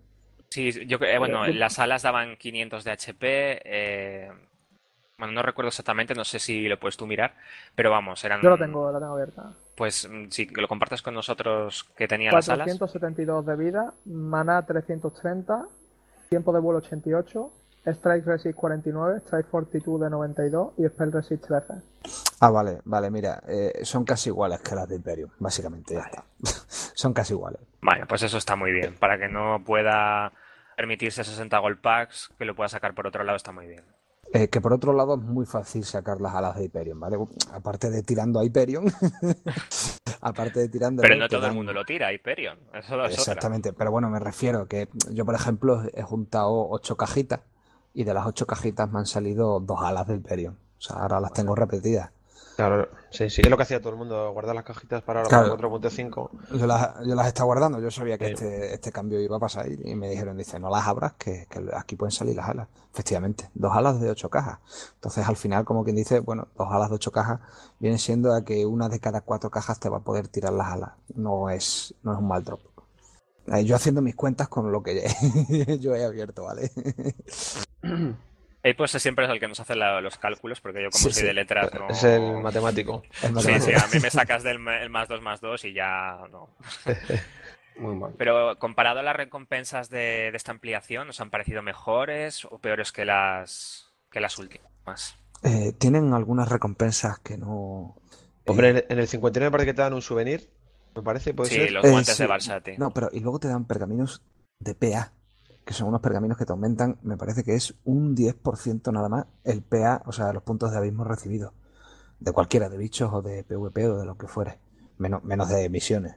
Sí, yo creo- eh, bueno, yo- las alas daban 500 de HP. eh, bueno, no recuerdo exactamente, no sé si lo puedes tú mirar, pero vamos, eran. Yo la tengo, la tengo abierta. Pues mm, si lo compartes con nosotros que tenía las alas. 472 de vida, maná 330, tiempo de vuelo 88, strike resist 49, strike fortitude 92 y spell resist 13. Ah, vale, vale, mira, eh, son casi iguales que las de Imperium, básicamente, ya está. Son casi iguales. Vale, pues eso está muy bien. Para que no pueda permitirse 60 gold packs, que lo pueda sacar por otro lado está muy bien. Eh, que por otro lado es muy fácil sacar las alas de Hyperion, ¿vale? Aparte de tirando a Hyperion, aparte de tirando... Pero no todo el mundo lo tira Hyperion, eso Exactamente, pero bueno, me refiero que yo, por ejemplo, he juntado ocho cajitas y de las ocho cajitas me han salido dos alas de Hyperion. O sea, ahora las tengo repetidas. Claro, sí, sí, es lo que hacía todo el mundo, guardar las cajitas para ahora Claro. 4.5. Yo las, yo las estaba guardando, yo sabía que Sí. este, este cambio iba a pasar y me dijeron, dice, no las abras, que, que aquí pueden salir las alas. Efectivamente, dos alas de ocho cajas. Entonces, al final, como quien dice, bueno, dos alas de ocho cajas viene siendo a que una de cada cuatro cajas te va a poder tirar las alas. No es, no es un mal drop. Yo haciendo mis cuentas con lo que yo he abierto, ¿vale? Y pues siempre es el que nos hace la- los cálculos, porque yo como Sí, soy sí. de letras no... Es el matemático. Sí, sí, a mí me sacas del el más dos más dos y ya no. Muy mal. Pero comparado a las recompensas de, de esta ampliación, ¿os han parecido mejores o peores que las que las últimas? Eh, tienen algunas recompensas que no... Hombre, eh, en en el 59 me parece que te dan un souvenir, me parece, puede Sí, ser. los Eh, guantes de sí. Barsati. No, pero y luego te dan pergaminos de PA, que son unos pergaminos que te aumentan, me parece que es un 10% nada más el PA, o sea, los puntos de abismo recibidos, de cualquiera, de bichos o de PvP o de lo que fuere, menos, menos de misiones.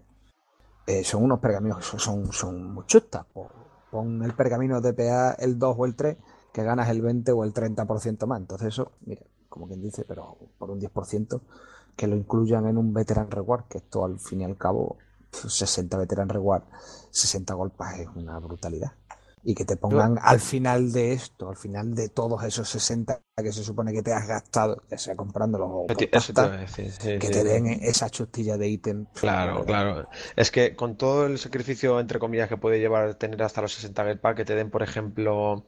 Eh, son unos pergaminos que son, son, son muy chustas. po. Pon el pergamino de PA el 2 o el 3, que ganas el 20 o el 30% más. Entonces eso, mira, como quien dice, pero por un 10%, que lo incluyan en un Veteran Reward, que esto al fin y al cabo 60 veteran reward, 60 golpes es una brutalidad. Y que te pongan al final de esto, al final de todos esos 60 que se supone que te has gastado, ya sea comprándolos o pasta, sí, que sí, te den esa chustilla de ítem. Claro, claro. Es que con todo el sacrificio, entre comillas, que puede llevar tener hasta los 60 Get Pack, que te den, por ejemplo,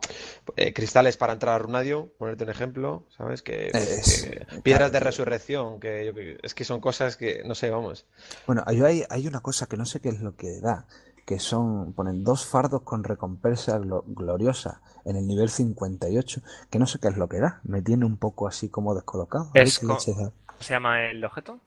eh, cristales para entrar a Runadio, ponerte un ejemplo, ¿sabes? Que, Es- que claro, piedras de resurrección, que, yo que- es que son cosas que, no sé, vamos. Bueno, hay, hay una cosa que no sé qué es lo que da, que son, ponen dos fardos con recompensa glo- gloriosa en el nivel 58, que no sé qué es lo que da, me tiene un poco así como descolocado. Es qué co- leches da. ¿Cómo se llama el objeto?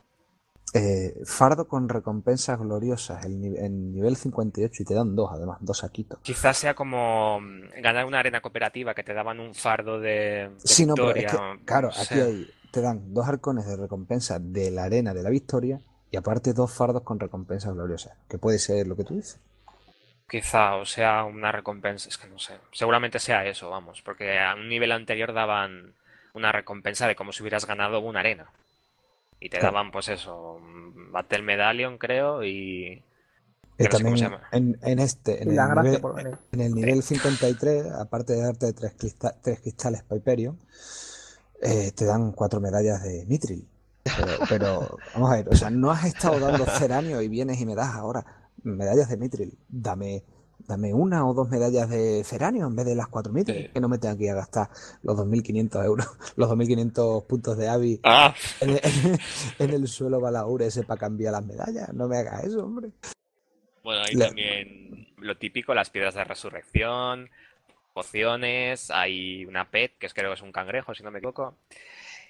Eh, fardo con recompensas gloriosas, en nivel 58, y te dan dos, además, dos saquitos. Quizás sea como mm, ganar una arena cooperativa que te daban un fardo de, de Sí, no, pero es victoria. que, claro, aquí hay, te dan dos arcones de recompensa de la arena de la victoria y aparte dos fardos con recompensas gloriosas, que puede ser lo que tú dices. Quizá, o sea, una recompensa, es que no sé. Seguramente sea eso, vamos, porque a un nivel anterior daban una recompensa de como si hubieras ganado una arena. Y te Claro. daban, pues eso, Battle Medallion, creo, y... Y que no sé cómo también se llama. en, en este, en el nivel, en el nivel 53, aparte de darte tres, crista- tres cristales Hyperion, eh, te dan cuatro medallas de Mithril. Pero, pero, vamos a ver, o sea, no has estado dando ceranio y vienes y me das ahora medallas de Mithril. Dame, dame una o dos medallas de ceranio en vez de las cuatro Mithril, Sí. que no me tenga que ir a gastar los 2.500 euros, los 2.500 puntos de Avi Ah, en el, en el suelo balaur ese para cambiar las medallas. No me hagas eso, hombre. bueno, hay también lo típico, las piedras de resurrección, pociones, hay una pet, que es, creo que es un cangrejo, si no me equivoco.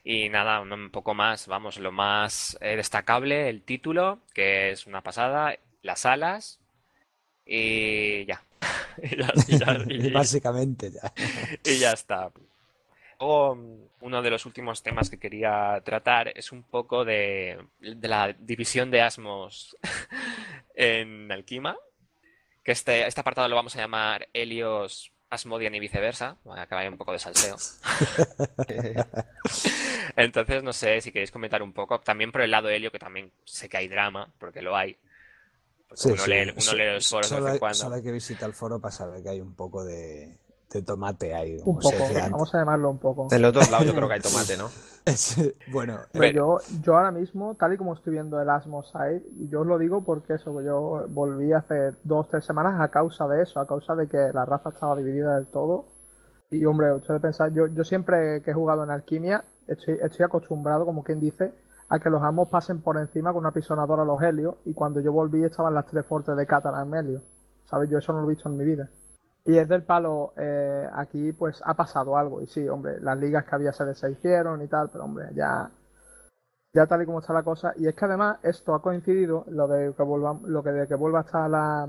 Y nada, un un poco más, vamos, lo más eh, destacable, el título, que es una pasada, las alas, y ya. Y ya, y ya- y- Básicamente ya. y ya está. Luego, uno de los últimos temas que quería tratar es un poco de, de la división de asmos en Alquima, que este, este apartado lo vamos a llamar Helios, Asmodian y viceversa, para que vaya un poco de salseo. Entonces, no sé si queréis comentar un poco, también por el lado Helio, que también sé que hay drama, porque lo hay. Porque Sí, uno sí. lee, uno So- lee los foros de solo, vez en hay, cuando. solo hay que visitar el foro para saber que hay un poco de, de tomate ahí. Un poco, vamos a llamarlo un poco. En los dos lados yo creo que hay tomate, ¿no? Bueno, Pero- yo, yo ahora mismo, tal y como estoy viendo el Asmoside, y yo os lo digo porque eso, yo volví hace dos tres semanas a causa de eso, a causa de que la raza estaba dividida del todo. Y hombre, de pensar, yo, yo siempre que he jugado en alquimia, estoy, estoy acostumbrado, como quien dice, a que los amos pasen por encima con una pisonadora a los helios, y cuando yo volví estaban las tres fuertes de Catalan Helio. ¿Sabes? Yo eso no lo he visto en mi vida. Y es del palo, eh, aquí pues ha pasado algo. Y sí, hombre, las ligas que había se deshicieron y tal, pero hombre, ya, ya tal y como está la cosa. Y es que además esto ha coincidido, lo de que vuelva, lo que de que vuelva a estar la,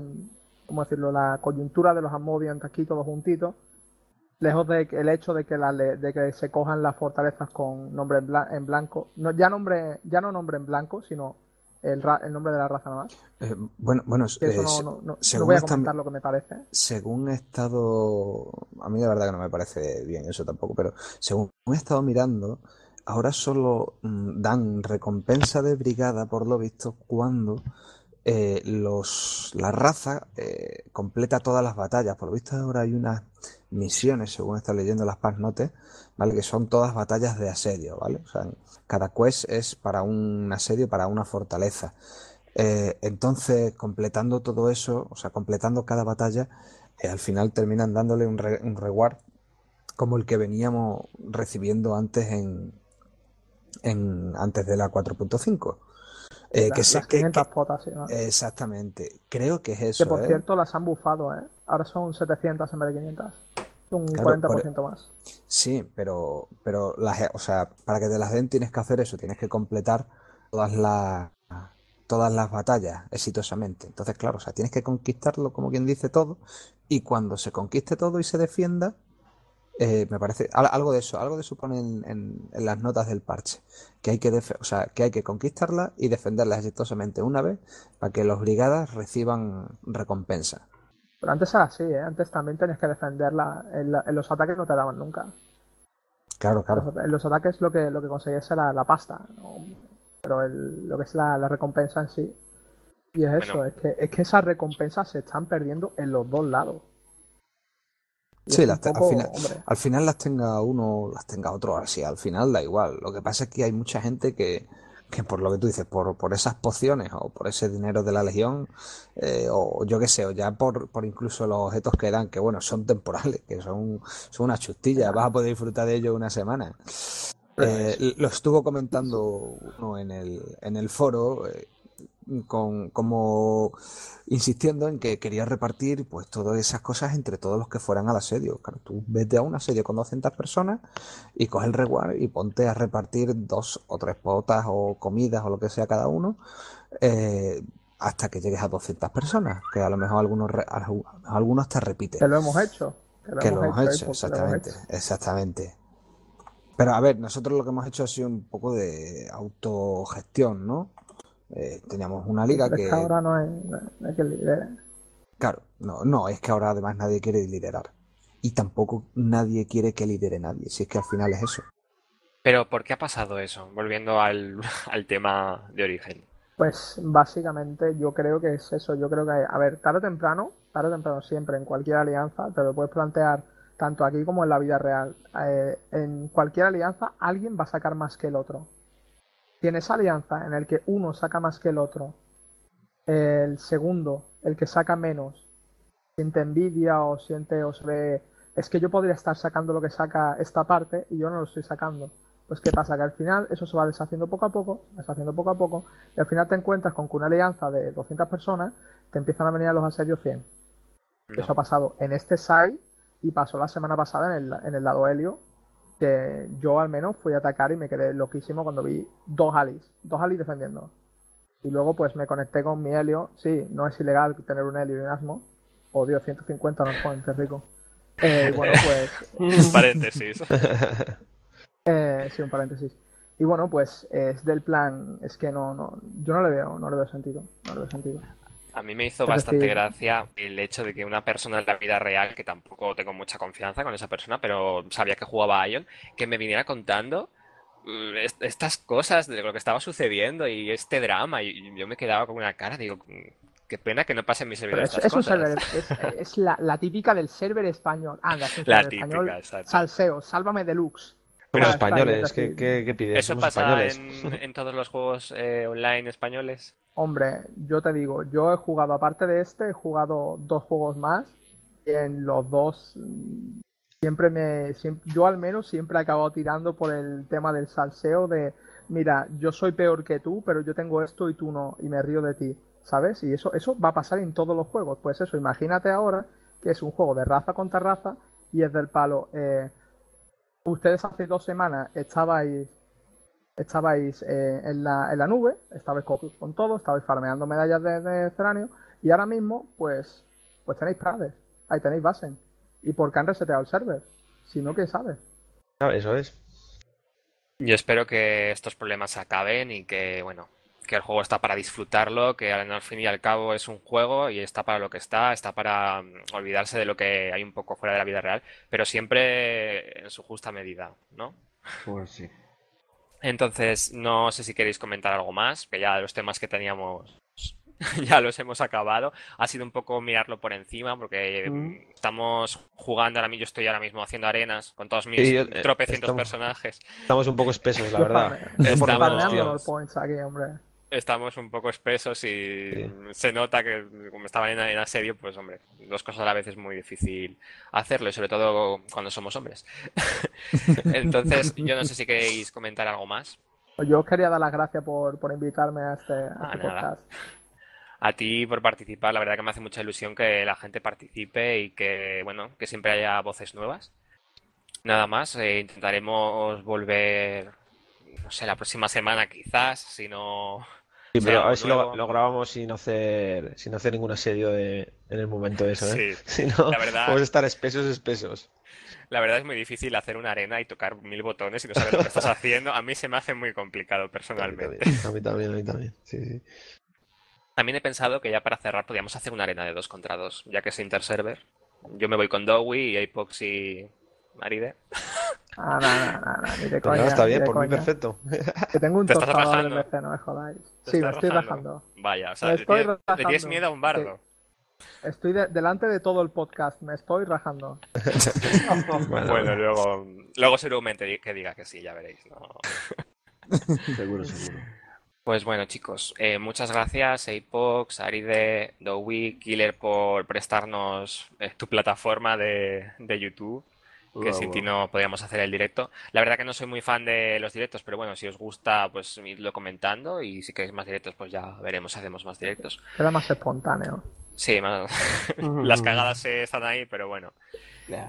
¿cómo decirlo? La coyuntura de los Asmodians aquí todos juntitos. Lejos de que- el hecho de que, la, de que se cojan las fortalezas con nombre en, bla- en blanco, no, ya nombre ya no nombre en blanco, sino el, ra- el nombre de la raza nada más. Eh, bueno, bueno, eso eh, no, se- no- no- no según voy a comentar lo que me parece. Según he estado, a mí de verdad que no me parece bien eso tampoco, pero según he estado mirando, ahora solo mm, dan recompensa de brigada por lo visto cuando eh, los, la raza eh, completa todas las batallas. Por lo visto ahora hay unas misiones, según estado leyendo las patch notes, ¿vale? Que son todas batallas de asedio, ¿vale? O sea, cada quest es para un asedio, para una fortaleza. Eh, entonces, completando todo eso, o sea, completando cada batalla, al final terminan dándole un, re- un reward como el que veníamos recibiendo antes en, en antes de la 4.5. Eh, La- que las que- 500 que- potas, sí, ¿no? exactamente. Creo que es que eso, por ¿eh? cierto las han bufado, ¿eh? Ahora son 700 en vez de 500. Un Claro, 40% más. Sí, pero, pero las, o sea, para que te las den tienes que hacer eso, tienes que completar todas las, todas las batallas exitosamente. Entonces, claro, o sea, tienes que conquistarlo, como quien dice todo, y cuando se conquiste todo y se defienda, eh, me parece, al- algo de eso, algo de eso pone en, en- en las notas del parche, que hay que, defe- o sea, que hay que conquistarla y defenderla exitosamente una vez para que los brigadas reciban recompensa. Pero antes era así, ¿eh? Antes también tenías que defenderla. En, la- en los ataques no te daban nunca. Claro, claro. Los- en los ataques lo que, lo que conseguías era la pasta. ¿no? Pero el- lo que es la, la recompensa en sí. Y es eso, es que, es que esas recompensas se están perdiendo en los dos lados. Sí, las al final, al final las tenga uno, las tenga otro, así, al final da igual. Lo que pasa es que hay mucha gente que, que por lo que tú dices, por, por esas pociones o por ese dinero de la legión, eh, o yo qué sé, o ya por, por incluso los objetos que dan, que bueno, son temporales, que son, son una chustilla, vas a poder disfrutar de ello una semana. Eh, lo estuvo comentando uno en el, en el foro, eh, con, como insistiendo en que quería repartir pues todas esas cosas entre todos los que fueran al asedio. Claro, tú vete a un asedio con 200 personas y coge el reward y ponte a repartir dos o tres potas o comidas o lo que sea cada uno eh, hasta que llegues a 200 personas, que a lo mejor algunos, algunos te repiten. que lo hemos hecho. Que lo Que hemos hecho, lo hemos exactamente, hecho. exactamente. Pero a ver, nosotros lo que hemos hecho ha sido un poco de autogestión, ¿no? Eh, teníamos una liga Pero es que, que ahora no hay que liderar. claro, no, no, es que ahora además nadie quiere liderar. Y tampoco nadie quiere que lidere nadie, si es que al final es eso. Pero ¿por qué ha pasado eso? Volviendo al, al tema de origen. Pues básicamente yo creo que es eso. Yo creo que, a ver, tarde o temprano, tarde o temprano siempre, en cualquier alianza, te lo puedes plantear tanto aquí como en la vida real. Eh, en cualquier alianza alguien va a sacar más que el otro. Si en esa alianza en el que uno saca más que el otro, el segundo, el que saca menos, siente envidia o siente o se ve, es que yo podría estar sacando lo que saca esta parte y yo no lo estoy sacando. Pues qué pasa, que al final eso se va deshaciendo poco a poco, deshaciendo poco a poco, y al final te encuentras con que una alianza de 200 personas te empiezan a venir a los asedios 100. No. Eso ha pasado en este site y pasó la semana pasada en el, en el lado helio, que yo al menos fui a atacar y me quedé loquísimo cuando vi dos alis, dos alis defendiendo. Y luego pues me conecté con mi helio, sí, no es ilegal tener un helio y un asmo, o Dios, 150 no joven, qué rico. Eh, bueno, pues Paréntesis. eh, sí, un paréntesis. Y bueno, pues es del plan, es que no, no, yo no le veo, no le veo sentido, no le veo sentido. A mí me hizo Es bastante gracia el hecho de que una persona en la vida real, que tampoco tengo mucha confianza con esa persona, pero sabía que jugaba a Ion, que me viniera contando mm, est- estas cosas de lo que estaba sucediendo y este drama, y yo me quedaba con una cara, digo, mm, qué pena que no pase en mi servidor Pero es, estas es server, es, es la, la típica del server español. Anda, es un La típica, español. exacto. Salseo, sálvame deluxe. Ah, bien, españoles, es ¿qué, qué, qué pides? ¿Eso Somos pasa españoles. en, en todos los juegos eh, online españoles? Hombre, yo te digo, yo he jugado, aparte de este, he jugado dos juegos más. Y en los dos mm, siempre me. siem- yo al menos siempre he acabado tirando por el tema del salseo de. Mira, yo soy peor que tú, pero yo tengo esto y tú no, y me río de ti, ¿sabes? Y eso, eso va a pasar en todos los juegos. Pues eso, imagínate ahora que es un juego de raza contra raza y es del palo. eh, ustedes hace dos semanas estabais estabais eh, en, la, en la nube, estabais con, con todo, estabais farmeando medallas de, de ceranio y ahora mismo pues pues tenéis Prades, ahí tenéis Basen y porque han reseteado el server. Si no, ¿qué sabe? Ah, Eso es. Yo espero que estos problemas acaben y que, bueno, que el juego está para disfrutarlo, que al fin y al cabo es un juego y está para lo que está, está para mm, olvidarse de lo que hay un poco fuera de la vida real, pero siempre en su justa medida, ¿no? Pues sí. Entonces, no sé si queréis comentar algo más, que ya los temas que teníamos ya los hemos acabado. Ha sido un poco mirarlo por encima, porque Mm. estamos jugando ahora mismo, yo estoy ahora mismo haciendo arenas con todos mis Sí, yo- eh, tropecientos estamos- personajes. Estamos un poco espesos, la verdad. Estamos- points aquí, hombre. Estamos un poco espesos y Sí. se nota que como estaban en, en asedio, pues hombre, dos cosas a la vez es muy difícil hacerlo y sobre todo cuando somos hombres. Entonces, yo no sé si queréis comentar algo más. Yo os quería dar las gracias por, por invitarme a este, a Ah, este podcast. A ti por participar, la verdad que me hace mucha ilusión que la gente participe y que, bueno, que siempre haya voces nuevas. Nada más, eh, intentaremos volver, no sé, la próxima semana quizás, si no... Sí, pero a ver si lo, lo grabamos sin hacer, sin hacer ningún asedio de, en el momento de eso, ¿eh? Sí, Si no, la verdad- estar espesos, espesos. La verdad es muy difícil hacer una arena y tocar mil botones y no saber lo que estás haciendo. A mí se me hace muy complicado A mí personalmente. también, a mí también, a mí también. Sí, sí. También he pensado que ya para cerrar podríamos hacer una arena de dos contra dos, ya que es interserver. Yo me voy con Dowie y Apox y Maride. Ah, no, no, no, no, ni de Pues coña, nada, está ni bien, de por mí perfecto. Que tengo un Te estás tostador de rajando. PC, no me jodáis. ¿Te Sí, me estás estoy rajando? rajando. Vaya, o sea, Me le estoy tienes, le tienes rajando. miedo a un bardo. Estoy de- delante de todo el podcast, me estoy rajando. Bueno, Bueno, luego, luego seguramente que diga que sí, ya veréis. ¿no? Seguro, seguro. Pues bueno, chicos, eh, muchas gracias, Apox, Aride, Dowie, Killer, por prestarnos eh, tu plataforma de, de YouTube, que Ah, sin ti no podíamos hacer el directo. La verdad que no soy muy fan de los directos, pero bueno, si os gusta, pues idlo comentando y si queréis más directos, pues ya veremos si hacemos más directos. Queda más espontáneo. Sí, más- las cagadas están ahí, pero bueno.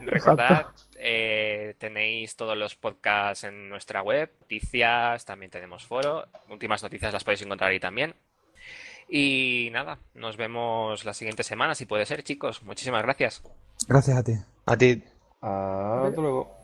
Recordad, eh, tenéis todos los podcasts en nuestra web, noticias, también tenemos foro, últimas noticias las podéis encontrar ahí también. Y nada, nos vemos la siguiente semana, si puede ser, chicos. Muchísimas gracias. Gracias a ti. A ti, Hasta luego.